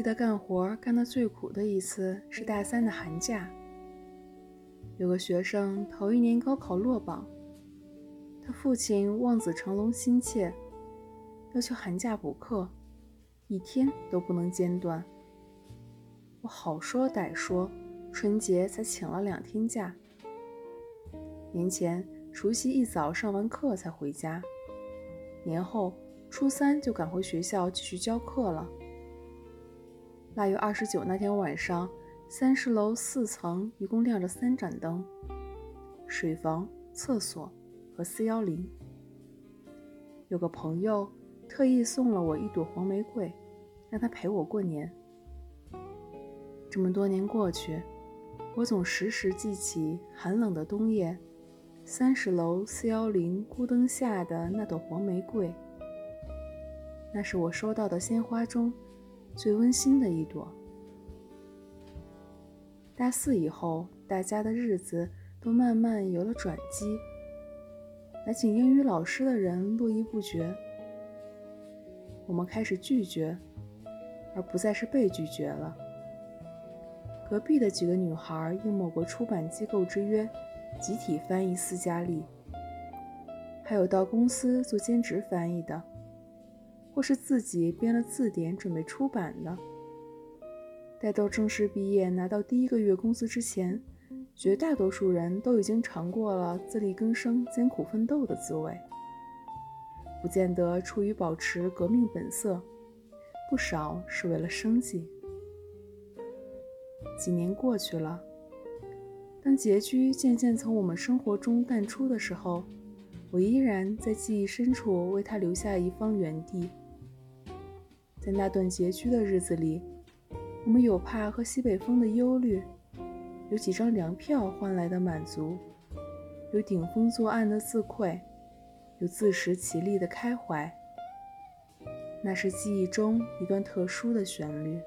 记得干活干得最苦的一次是大三的寒假。有个学生头一年高考落榜，他父亲望子成龙心切，要求寒假补课，一天都不能间断。我好说歹说，春节才请了两天假。年前除夕一早上完课才回家，年后初三就赶回学校继续教课了。腊月二十九那天晚上。三十楼四层一共亮着三盏灯，水房、厕所和四幺零。有个朋友特意送了我一朵黄玫瑰，让他陪我过年。这么多年过去，我总时时记起寒冷的冬夜，三十楼四幺零孤灯下的那朵黄玫瑰。那是我收到的鲜花中最温馨的一朵。大四以后，大家的日子都慢慢有了转机。来请英语老师的人络绎不绝。我们开始拒绝，而不再是被拒绝了。隔壁的几个女孩应某个出版机构之约，集体翻译斯嘉丽。还有到公司做兼职翻译的，或是自己编了字典准备出版的。待到正式毕业拿到第一个月工资之前，绝大多数人都已经尝过了自力更生、艰苦奋斗的滋味，不见得出于保持革命本色，不少是为了生计。几年过去了，当拮据渐渐从我们生活中淡出的时候，我依然在记忆深处为他留下一方原地。在那段拮据的日子里。我们有怕喝西北风的忧虑，有几张粮票换来的满足，有顶风作案的自愧，有自食其力的开怀。那是记忆中一段特殊的旋律。